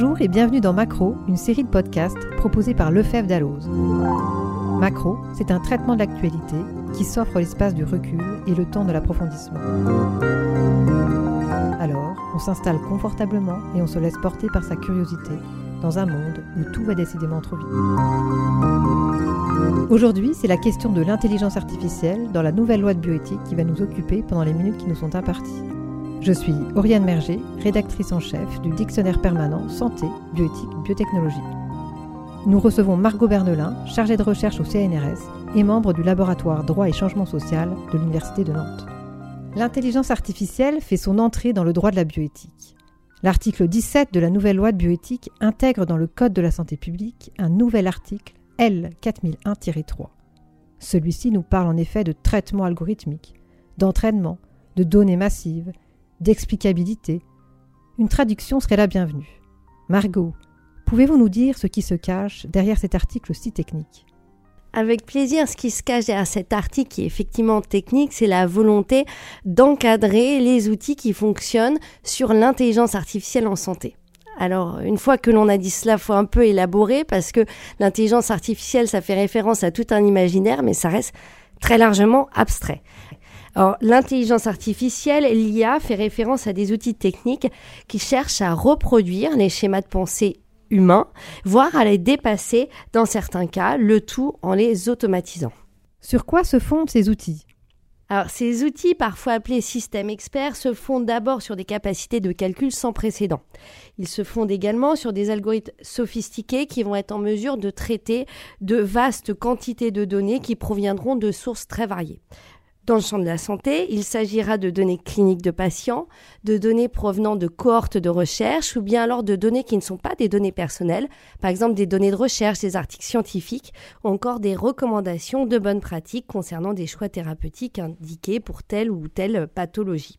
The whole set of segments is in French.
Bonjour et bienvenue dans Macro, une série de podcasts proposée par Lefebvre Dalloz. Macro, c'est un traitement de l'actualité qui s'offre l'espace du recul et le temps de l'approfondissement. Alors, on s'installe confortablement et on se laisse porter par sa curiosité dans un monde où tout va décidément trop vite. Aujourd'hui, c'est la question de l'intelligence artificielle dans la nouvelle loi de bioéthique qui va nous occuper pendant les minutes qui nous sont imparties. Je suis Oriane Merger, rédactrice en chef du dictionnaire permanent Santé, Bioéthique, Biotechnologie. Nous recevons Margot Bernelin, chargée de recherche au CNRS et membre du laboratoire Droit et Changement Social de l'Université de Nantes. L'intelligence artificielle fait son entrée dans le droit de la bioéthique. L'article 17 de la nouvelle loi de bioéthique intègre dans le Code de la santé publique un nouvel article L4001-3. Celui-ci nous parle en effet de traitement algorithmique, d'entraînement, de données massives d'explicabilité. Une traduction serait la bienvenue. Margot, pouvez-vous nous dire ce qui se cache derrière cet article si technique? Avec plaisir, ce qui se cache derrière cet article qui est effectivement technique, c'est la volonté d'encadrer les outils qui fonctionnent sur l'intelligence artificielle en santé. Alors, une fois que l'on a dit cela, faut un peu élaborer parce que l'intelligence artificielle, ça fait référence à tout un imaginaire, mais ça reste très largement abstrait. Alors, l'intelligence artificielle, l'IA, fait référence à des outils techniques qui cherchent à reproduire les schémas de pensée humains, voire à les dépasser dans certains cas, le tout en les automatisant. Sur quoi se fondent ces outils? Alors, ces outils, parfois appelés systèmes experts, se fondent d'abord sur des capacités de calcul sans précédent. Ils se fondent également sur des algorithmes sophistiqués qui vont être en mesure de traiter de vastes quantités de données qui proviendront de sources très variées. Dans le champ de la santé, il s'agira de données cliniques de patients, de données provenant de cohortes de recherche ou bien alors de données qui ne sont pas des données personnelles, par exemple des données de recherche, des articles scientifiques ou encore des recommandations de bonnes pratiques concernant des choix thérapeutiques indiqués pour telle ou telle pathologie.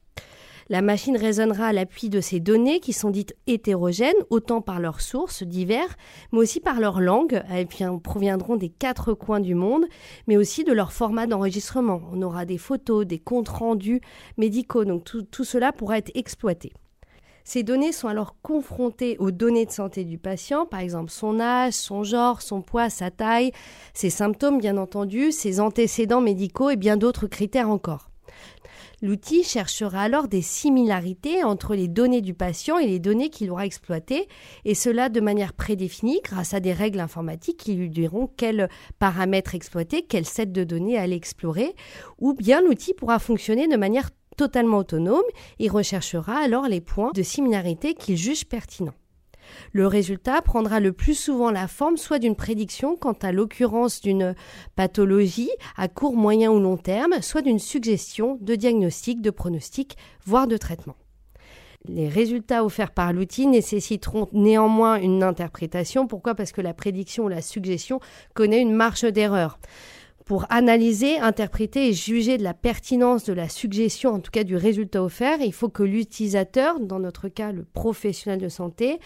La machine raisonnera à l'appui de ces données qui sont dites hétérogènes, autant par leurs sources diverses, mais aussi par leur langue. Elles proviendront des quatre coins du monde, mais aussi de leur format d'enregistrement. On aura des photos, des comptes rendus médicaux, donc tout, tout cela pourra être exploité. Ces données sont alors confrontées aux données de santé du patient, par exemple son âge, son genre, son poids, sa taille, ses symptômes bien entendu, ses antécédents médicaux et bien d'autres critères encore. L'outil cherchera alors des similarités entre les données du patient et les données qu'il aura exploitées, et cela de manière prédéfinie grâce à des règles informatiques qui lui diront quels paramètres exploiter, quel set de données aller explorer, ou bien l'outil pourra fonctionner de manière totalement autonome et recherchera alors les points de similarité qu'il juge pertinents. Le résultat prendra le plus souvent la forme soit d'une prédiction quant à l'occurrence d'une pathologie à court, moyen ou long terme, soit d'une suggestion de diagnostic, de pronostic, voire de traitement. Les résultats offerts par l'outil nécessiteront néanmoins une interprétation. Pourquoi? Parce que la prédiction ou la suggestion connaît une marge d'erreur pour analyser, interpréter et juger de la pertinence de la suggestion, en tout cas du résultat offert, il faut que l'utilisateur, dans notre cas le professionnel de santé,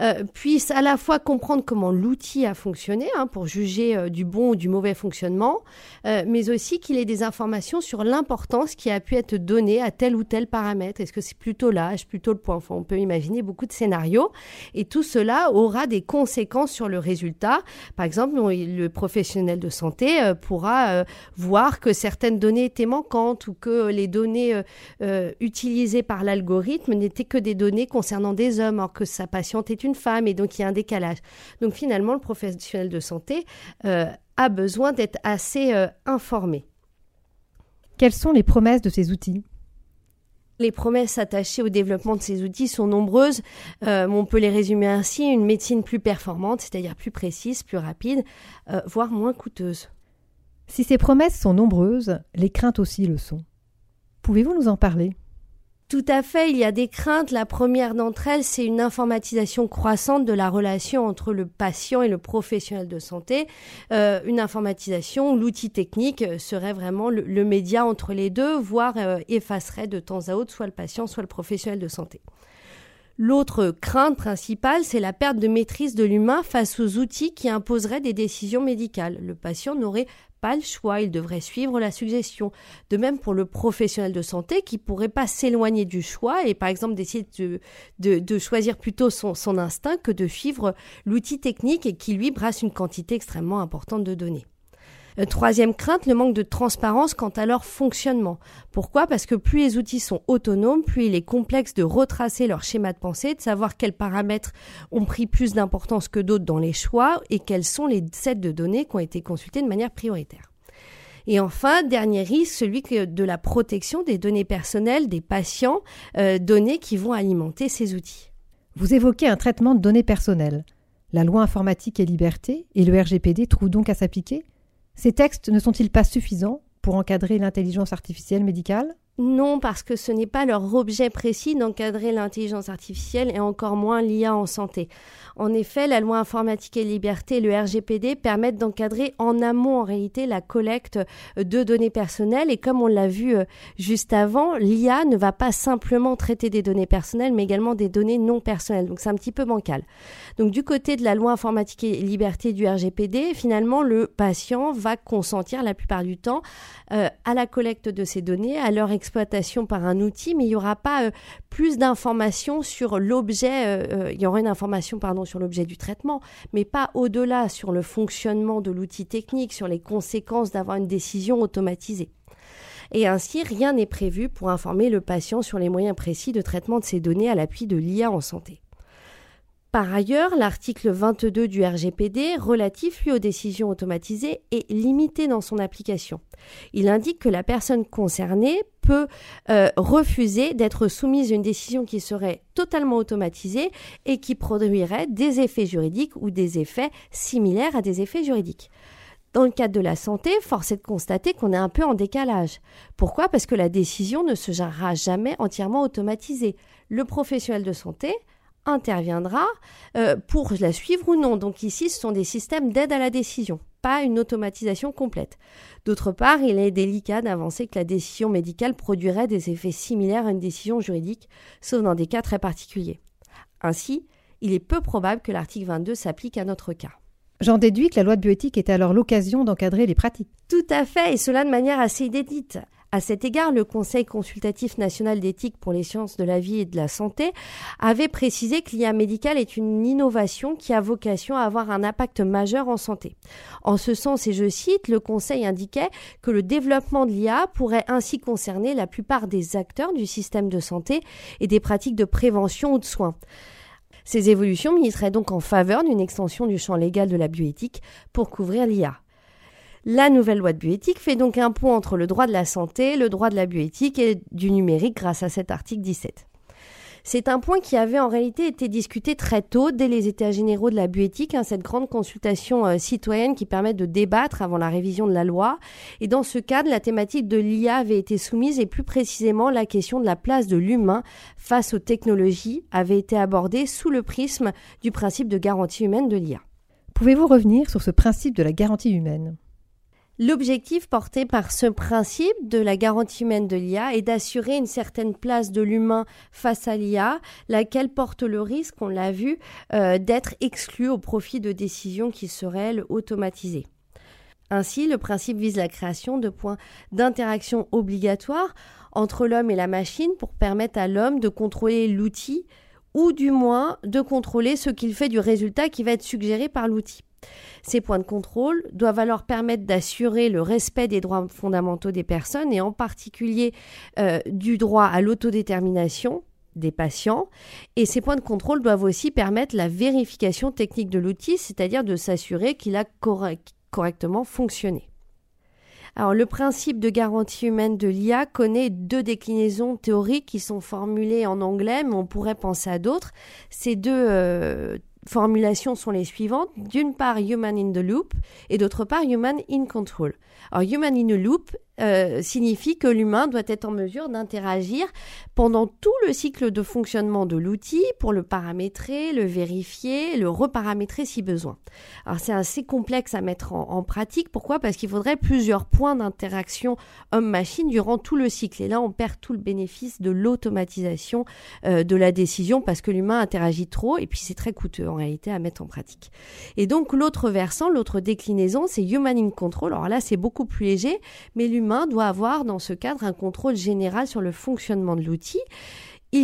euh, puisse à la fois comprendre comment l'outil a fonctionné hein, pour juger euh, du bon ou du mauvais fonctionnement, euh, mais aussi qu'il ait des informations sur l'importance qui a pu être donnée à tel ou tel paramètre. Est-ce que c'est plutôt l'âge, plutôt le point? Enfin, On peut imaginer beaucoup de scénarios et tout cela aura des conséquences sur le résultat. Par exemple, le professionnel de santé pour pourra euh, voir que certaines données étaient manquantes ou que les données euh, euh, utilisées par l'algorithme n'étaient que des données concernant des hommes, alors que sa patiente est une femme et donc il y a un décalage. Donc finalement, le professionnel de santé a besoin d'être assez informé. Quelles sont les promesses de ces outils? Les promesses attachées au développement de ces outils sont nombreuses. on peut les résumer ainsi une médecine plus performante, c'est-à-dire plus précise, plus rapide, voire moins coûteuse. Si ces promesses sont nombreuses, les craintes aussi le sont. Pouvez-vous nous en parler? Tout à fait, il y a des craintes. La première d'entre elles, c'est une informatisation croissante de la relation entre le patient et le professionnel de santé. Euh, une informatisation, l'outil technique serait vraiment le, média entre les deux, voire euh, effacerait de temps à autre soit le patient, soit le professionnel de santé. L'autre crainte principale, c'est la perte de maîtrise de l'humain face aux outils qui imposeraient des décisions médicales. Le patient n'aurait pas le choix, il devrait suivre la suggestion. De même pour le professionnel de santé qui pourrait pas s'éloigner du choix et par exemple d'essayer de, choisir plutôt son, instinct que de suivre l'outil technique qui lui brasse une quantité extrêmement importante de données. Euh, troisième crainte, le manque de transparence quant à leur fonctionnement. Pourquoi? Parce que plus les outils sont autonomes, plus il est complexe de retracer leur schéma de pensée, de savoir quels paramètres ont pris plus d'importance que d'autres dans les choix et quels sont les sets de données qui ont été consultés de manière prioritaire. Et enfin, dernier risque, celui de la protection des données personnelles des patients, euh, données qui vont alimenter ces outils. Vous évoquez un traitement de données personnelles. La loi informatique et liberté et le RGPD trouvent donc à s'appliquer? Ces textes ne sont-ils pas suffisants pour encadrer l'intelligence artificielle médicale? Non, parce que ce n'est pas leur objet précis d'encadrer l'intelligence artificielle et encore moins l'IA en santé. En effet, la loi informatique et liberté le RGPD permettent d'encadrer en amont en réalité la collecte de données personnelles et comme on l'a vu euh, juste avant, l'IA ne va pas simplement traiter des données personnelles mais également des données non personnelles. Donc c'est un petit peu bancal. Donc du côté de la loi informatique et liberté du RGPD, finalement le patient va consentir la plupart du temps euh, à la collecte de ces données, à leur par un outil, mais il n'y aura pas euh, plus d'informations sur l'objet, euh, il y aura une information sur l'objet du traitement, mais pas au-delà sur le fonctionnement de l'outil technique, sur les conséquences d'avoir une décision automatisée. Et ainsi, rien n'est prévu pour informer le patient sur les moyens précis de traitement de ces données à l'appui de l'IA en santé. Par ailleurs, l'article 22 du RGPD, relatif lui aux décisions automatisées, est limité dans son application. Il indique que la personne concernée peut euh, refuser d'être soumise à une décision qui serait totalement automatisée et qui produirait des effets juridiques ou des effets similaires à des effets juridiques. Dans le cadre de la santé, force est de constater qu'on est un peu en décalage. Pourquoi? Parce que la décision ne se gérera jamais entièrement automatisée. Le professionnel de santé interviendra euh, pour la suivre ou non. Donc ici, ce sont des systèmes d'aide à la décision, pas une automatisation complète. D'autre part, il est délicat d'avancer que la décision médicale produirait des effets similaires à une décision juridique, sauf dans des cas très particuliers. Ainsi, il est peu probable que l'article 22 s'applique à notre cas. J'en déduis que la loi de bioéthique est alors l'occasion d'encadrer les pratiques. Tout à fait, et cela de manière assez inédite. À cet égard, le Conseil consultatif national d'éthique pour les sciences de la vie et de la santé avait précisé que l'IA médicale est une innovation qui a vocation à avoir un impact majeur en santé. En ce sens, et je cite, le Conseil indiquait que le développement de l'IA pourrait ainsi concerner la plupart des acteurs du système de santé et des pratiques de prévention ou de soins. Ces évolutions militeraient donc en faveur d'une extension du champ légal de la bioéthique pour couvrir l'IA. La nouvelle loi de bioéthique fait donc un pont entre le droit de la santé, le droit de la bioéthique et du numérique grâce à cet article 17. C'est un point qui avait en réalité été discuté très tôt, dès les États généraux de la bioéthique, hein, cette grande consultation euh, citoyenne qui permet de débattre avant la révision de la loi. Et dans ce cadre, la thématique de l'IA avait été soumise et plus précisément la question de la place de l'humain face aux technologies avait été abordée sous le prisme du principe de garantie humaine de l'IA. Pouvez-vous revenir sur ce principe de la garantie humaine? L'objectif porté par ce principe de la garantie humaine de l'IA est d'assurer une certaine place de l'humain face à l'IA, laquelle porte le risque, on l'a vu, euh, d'être exclue au profit de décisions qui seraient automatisées. Ainsi, le principe vise la création de points d'interaction obligatoires entre l'homme et la machine pour permettre à l'homme de contrôler l'outil ou du moins de contrôler ce qu'il fait du résultat qui va être suggéré par l'outil. Ces points de contrôle doivent alors permettre d'assurer le respect des droits fondamentaux des personnes et en particulier euh, du droit à l'autodétermination des patients. Et ces points de contrôle doivent aussi permettre la vérification technique de l'outil, c'est-à-dire de s'assurer qu'il a correctement fonctionné. Alors, le principe de garantie humaine de l'IA connaît deux déclinaisons théoriques qui sont formulées en anglais, mais on pourrait penser à d'autres. Ces deux euh, formulations sont les suivantes. D'une part, human in the loop et d'autre part, human in control. Alors, human in the loop euh, signifie que l'humain doit être en mesure d'interagir pendant tout le cycle de fonctionnement de l'outil pour le paramétrer, le vérifier, le reparamétrer si besoin. Alors c'est assez complexe à mettre en, pratique. Pourquoi? Parce qu'il faudrait plusieurs points d'interaction homme-machine durant tout le cycle. Et là, on perd tout le bénéfice de l'automatisation euh, de la décision parce que l'humain interagit trop et puis c'est très coûteux en réalité à mettre en pratique. Et donc l'autre versant, l'autre déclinaison, c'est Human in Control. Alors là, c'est beaucoup plus léger, mais l'humain doit avoir dans ce cadre un contrôle général sur le fonctionnement de l'outil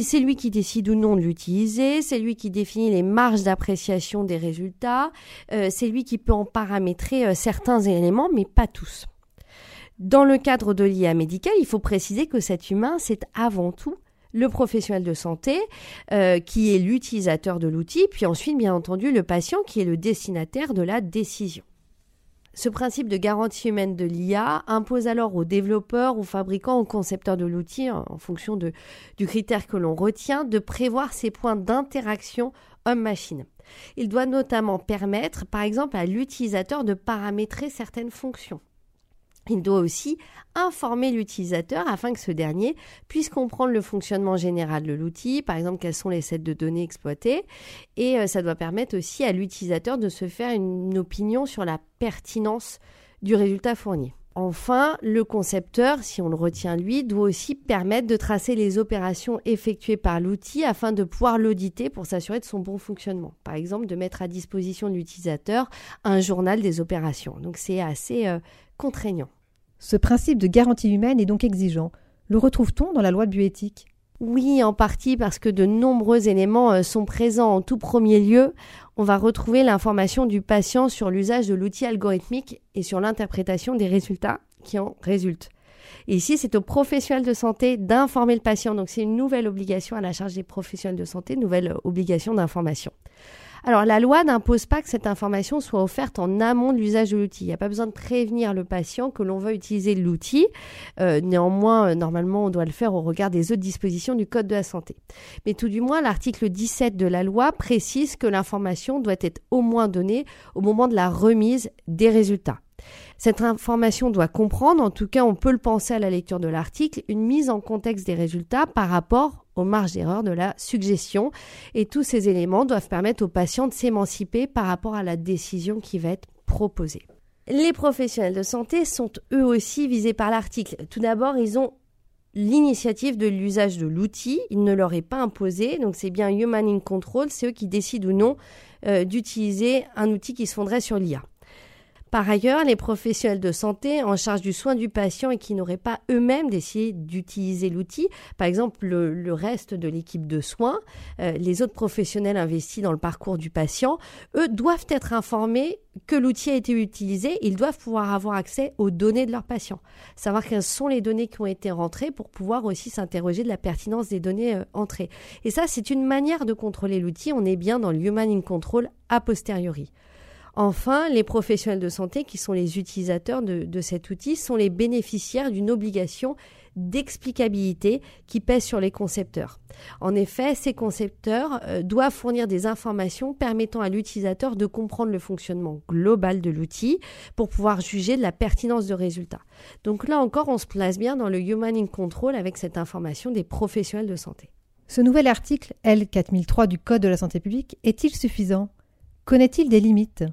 c'est lui qui décide ou non de l'utiliser, c'est lui qui définit les marges d'appréciation des résultats, euh, c'est lui qui peut en paramétrer euh, certains éléments, mais pas tous. Dans le cadre de l'IA médicale, il faut préciser que cet humain, c'est avant tout le professionnel de santé euh, qui est l'utilisateur de l'outil, puis ensuite, bien entendu, le patient qui est le destinataire de la décision. Ce principe de garantie humaine de l'IA impose alors aux développeurs, aux fabricants, aux concepteurs de l'outil, en fonction du critère que l'on retient, de prévoir ces points d'interaction homme-machine. Il doit notamment permettre, par exemple, à l'utilisateur de paramétrer certaines fonctions. Il doit aussi informer l'utilisateur afin que ce dernier puisse comprendre le fonctionnement général de l'outil, par exemple quels sont les sets de données exploités, et euh, ça doit permettre aussi à l'utilisateur de se faire une opinion sur la pertinence du résultat fourni. Enfin, le concepteur, si on le retient lui, doit aussi permettre de tracer les opérations effectuées par l'outil afin de pouvoir l'auditer pour s'assurer de son bon fonctionnement. Par exemple, de mettre à disposition de l'utilisateur un journal des opérations. Donc c'est assez euh, contraignant. Ce principe de garantie humaine est donc exigeant. Le retrouve-t-on dans la loi de bioéthique? Oui, en partie parce que de nombreux éléments euh, sont présents. En tout premier lieu, on va retrouver l'information du patient sur l'usage de l'outil algorithmique et sur l'interprétation des résultats qui en résultent. Et ici, c'est aux professionnels de santé d'informer le patient. Donc, c'est une nouvelle obligation à la charge des professionnels de santé, nouvelle obligation d'information. Alors la loi n'impose pas que cette information soit offerte en amont de l'usage de l'outil. Il n'y a pas besoin de prévenir le patient que l'on veut utiliser l'outil. Euh, néanmoins, euh, normalement, on doit le faire au regard des autres dispositions du Code de la santé. Mais tout du moins, l'article 17 de la loi précise que l'information doit être au moins donnée au moment de la remise des résultats. Cette information doit comprendre, en tout cas on peut le penser à la lecture de l'article, une mise en contexte des résultats par rapport aux marges d'erreur de la suggestion. Et tous ces éléments doivent permettre aux patients de s'émanciper par rapport à la décision qui va être proposée. Les professionnels de santé sont eux aussi visés par l'article. Tout d'abord, ils ont l'initiative de l'usage de l'outil. Il ne leur est pas imposé. Donc c'est bien Human in Control, c'est eux qui décident ou non euh, d'utiliser un outil qui se fonderait sur l'IA. Par ailleurs, les professionnels de santé en charge du soin du patient et qui n'auraient pas eux-mêmes décidé d'utiliser l'outil, par exemple le, reste de l'équipe de soins, euh, les autres professionnels investis dans le parcours du patient, eux doivent être informés que l'outil a été utilisé, ils doivent pouvoir avoir accès aux données de leurs patients, savoir quelles sont les données qui ont été rentrées pour pouvoir aussi s'interroger de la pertinence des données euh, entrées. Et ça, c'est une manière de contrôler l'outil, on est bien dans le Human in Control a posteriori. Enfin, les professionnels de santé, qui sont les utilisateurs de, cet outil, sont les bénéficiaires d'une obligation d'explicabilité qui pèse sur les concepteurs. En effet, ces concepteurs euh, doivent fournir des informations permettant à l'utilisateur de comprendre le fonctionnement global de l'outil pour pouvoir juger de la pertinence de résultats. Donc là encore, on se place bien dans le Human in Control avec cette information des professionnels de santé. Ce nouvel article L4003 du Code de la santé publique est-il suffisant? Connaît-il des limites?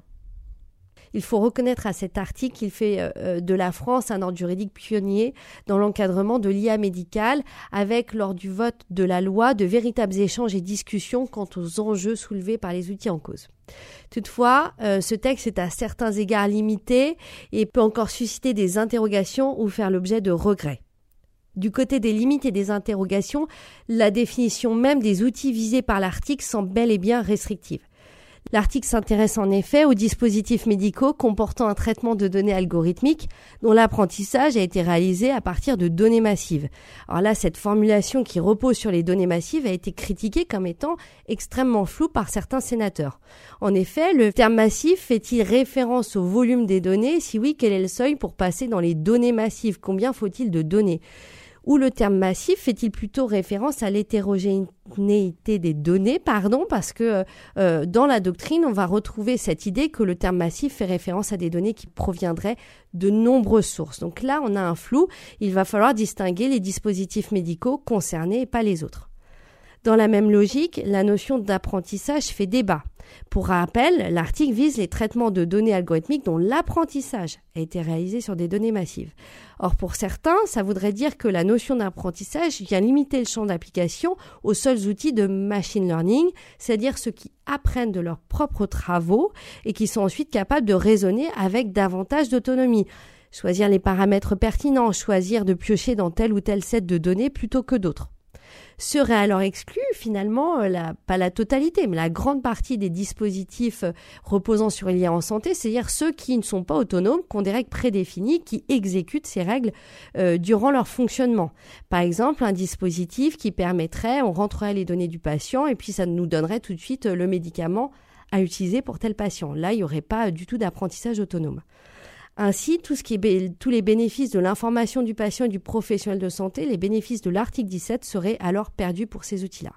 Il faut reconnaître à cet article qu'il fait euh, euh, de la France un ordre juridique pionnier dans l'encadrement de l'IA médicale, avec lors du vote de la loi de véritables échanges et discussions quant aux enjeux soulevés par les outils en cause. Toutefois, euh, ce texte est à certains égards limité et peut encore susciter des interrogations ou faire l'objet de regrets. Du côté des limites et des interrogations, la définition même des outils visés par l'article semble bel et bien restrictive. L'article s'intéresse en effet aux dispositifs médicaux comportant un traitement de données algorithmiques dont l'apprentissage a été réalisé à partir de données massives. Alors là, cette formulation qui repose sur les données massives a été critiquée comme étant extrêmement floue par certains sénateurs. En effet, le terme massif fait-il référence au volume des données? Si oui, quel est le seuil pour passer dans les données massives? Combien faut-il de données? Ou le terme massif fait-il plutôt référence à l'hétérogénéité des données, pardon, parce que euh, dans la doctrine, on va retrouver cette idée que le terme massif fait référence à des données qui proviendraient de nombreuses sources. Donc là, on a un flou, il va falloir distinguer les dispositifs médicaux concernés et pas les autres. Dans la même logique, la notion d'apprentissage fait débat. Pour rappel, l'article vise les traitements de données algorithmiques dont l'apprentissage a été réalisé sur des données massives. Or, pour certains, ça voudrait dire que la notion d'apprentissage vient limiter le champ d'application aux seuls outils de machine learning, c'est-à-dire ceux qui apprennent de leurs propres travaux et qui sont ensuite capables de raisonner avec davantage d'autonomie choisir les paramètres pertinents, choisir de piocher dans tel ou tel set de données plutôt que d'autres serait alors exclu finalement, euh, pas la totalité, mais la grande partie des dispositifs euh, reposant sur l'IA en santé, c'est-à-dire ceux qui ne sont pas autonomes, qui ont des règles prédéfinies, qui exécutent ces règles euh, durant leur fonctionnement. Par exemple, un dispositif qui permettrait, on rentrerait les données du patient et puis ça nous donnerait tout de suite le médicament à utiliser pour tel patient. Là, il n'y aurait pas du tout d'apprentissage autonome. Ainsi, tout ce qui est tous les bénéfices de l'information du patient et du professionnel de santé, les bénéfices de l'article 17 seraient alors perdus pour ces outils-là.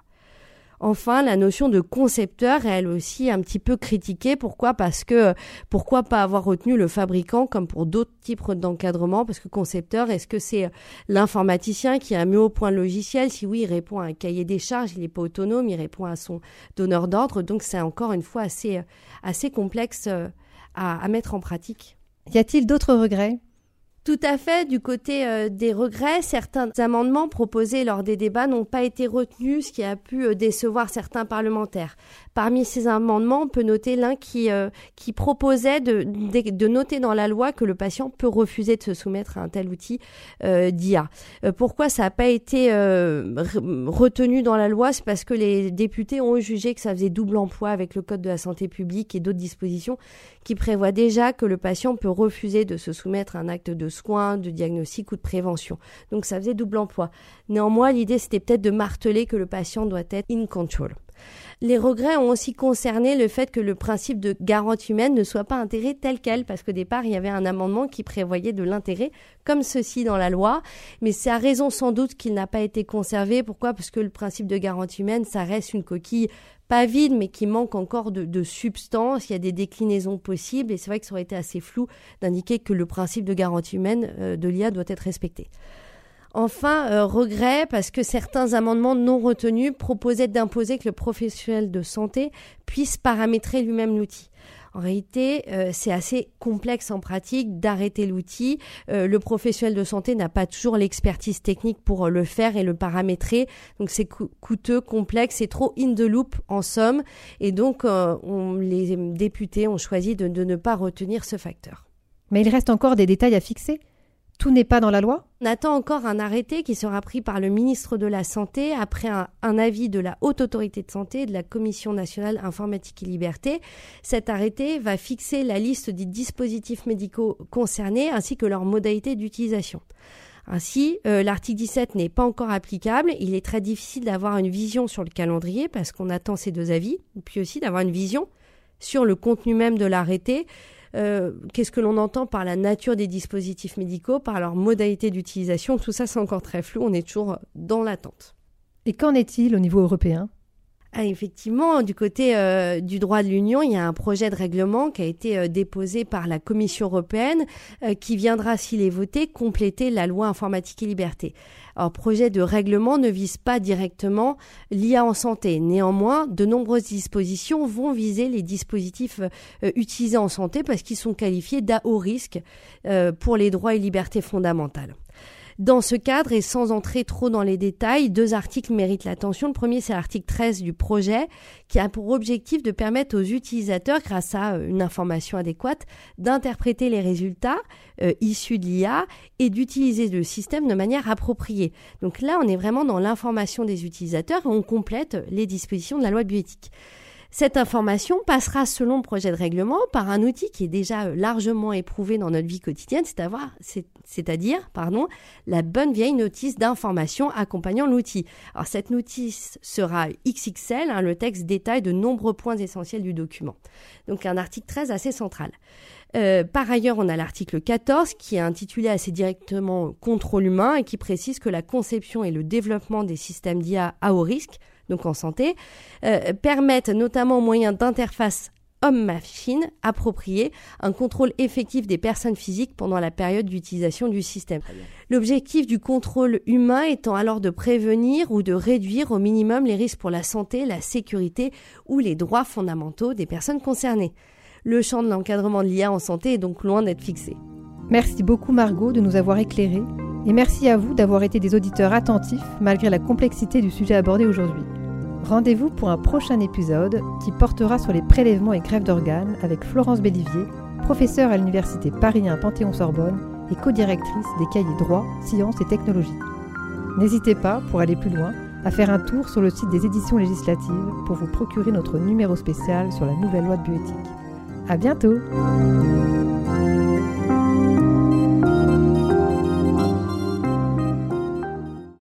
Enfin, la notion de concepteur est elle aussi un petit peu critiquée. Pourquoi? Parce que pourquoi pas avoir retenu le fabricant comme pour d'autres types d'encadrement? Parce que concepteur, est-ce que c'est l'informaticien qui a mis au point le logiciel? Si oui, il répond à un cahier des charges, il n'est pas autonome, il répond à son donneur d'ordre. Donc c'est encore une fois assez, assez complexe euh, à mettre en pratique. Y a-t-il d'autres regrets? Tout à fait. Du côté euh, des regrets, certains amendements proposés lors des débats n'ont pas été retenus, ce qui a pu euh, décevoir certains parlementaires. Parmi ces amendements, on peut noter l'un qui, euh, proposait de, de, noter dans la loi que le patient peut refuser de se soumettre à un tel outil d'IA. pourquoi ça n'a pas été retenu dans la loi? C'est parce que les députés ont jugé que ça faisait double emploi avec le Code de la santé publique et d'autres dispositions qui prévoient déjà que le patient peut refuser de se soumettre à un acte de soins, de diagnostic ou de prévention. Donc ça faisait double emploi. Néanmoins, l'idée c'était peut-être de marteler que le patient doit être in control. Les regrets ont aussi concerné le fait que le principe de garantie humaine ne soit pas intégré tel quel, parce qu'au départ, il y avait un amendement qui prévoyait de l'intérêt comme ceci dans la loi, mais c'est à raison sans doute qu'il n'a pas été conservé. Pourquoi? Parce que le principe de garantie humaine, ça reste une coquille pas vide, mais qui manque encore de, substance. Il y a des déclinaisons possibles, et c'est vrai que ça aurait été assez flou d'indiquer que le principe de garantie humaine euh, de l'IA doit être respecté. Enfin, euh, regret parce que certains amendements non retenus proposaient d'imposer que le professionnel de santé puisse paramétrer lui-même l'outil. En réalité, euh, c'est assez complexe en pratique d'arrêter l'outil. Euh, le professionnel de santé n'a pas toujours l'expertise technique pour le faire et le paramétrer. Donc c'est coûteux, complexe, c'est trop in the loop en somme. Et donc on, les députés ont choisi de ne pas retenir ce facteur. Mais il reste encore des détails à fixer tout n'est pas dans la loi On attend encore un arrêté qui sera pris par le ministre de la Santé après un, avis de la Haute Autorité de Santé et de la Commission nationale informatique et liberté. Cet arrêté va fixer la liste des dispositifs médicaux concernés ainsi que leurs modalités d'utilisation. Ainsi, euh, l'article 17 n'est pas encore applicable. Il est très difficile d'avoir une vision sur le calendrier parce qu'on attend ces deux avis, puis aussi d'avoir une vision sur le contenu même de l'arrêté euh, qu'est-ce que l'on entend par la nature des dispositifs médicaux, par leur modalité d'utilisation? Tout ça, c'est encore très flou. On est toujours dans l'attente. Et qu'en est-il au niveau européen? Ah, effectivement, du côté euh, du droit de l'Union, il y a un projet de règlement qui a été euh, déposé par la Commission européenne qui viendra, s'il est voté, compléter la loi informatique et liberté. Alors, projet de règlement ne vise pas directement l'IA en santé. Néanmoins, de nombreuses dispositions vont viser les dispositifs euh, utilisés en santé parce qu'ils sont qualifiés d'à haut risque euh, pour les droits et libertés fondamentales. Dans ce cadre, et sans entrer trop dans les détails, deux articles méritent l'attention. Le premier, c'est l'article 13 du projet, qui a pour objectif de permettre aux utilisateurs, grâce à euh, une information adéquate, d'interpréter les résultats euh, issus de l'IA et d'utiliser le système de manière appropriée. Donc là, on est vraiment dans l'information des utilisateurs et on complète les dispositions de la loi de bioéthique. Cette information passera selon le projet de règlement par un outil qui est déjà largement éprouvé dans notre vie quotidienne, c'est-à-dire la bonne vieille notice d'information accompagnant l'outil. Alors cette notice sera XXL, hein, le texte détaille de nombreux points essentiels du document. Donc un article très assez central. Euh, par ailleurs, on a l'article 14 qui est intitulé assez directement Contrôle humain et qui précise que la conception et le développement des systèmes d'IA à haut risque donc en santé, euh, permettent notamment au moyen d'interfaces homme-machine appropriées un contrôle effectif des personnes physiques pendant la période d'utilisation du système. L'objectif du contrôle humain étant alors de prévenir ou de réduire au minimum les risques pour la santé, la sécurité ou les droits fondamentaux des personnes concernées. Le champ de l'encadrement de l'IA en santé est donc loin d'être fixé. Merci beaucoup Margot de nous avoir éclairés et merci à vous d'avoir été des auditeurs attentifs malgré la complexité du sujet abordé aujourd'hui. Rendez-vous pour un prochain épisode qui portera sur les prélèvements et grèves d'organes avec Florence Bellivier, professeure à l'Université Paris 1 Panthéon-Sorbonne et co-directrice des cahiers droit, sciences et technologies. N'hésitez pas, pour aller plus loin, à faire un tour sur le site des éditions législatives pour vous procurer notre numéro spécial sur la nouvelle loi de bioéthique. À bientôt!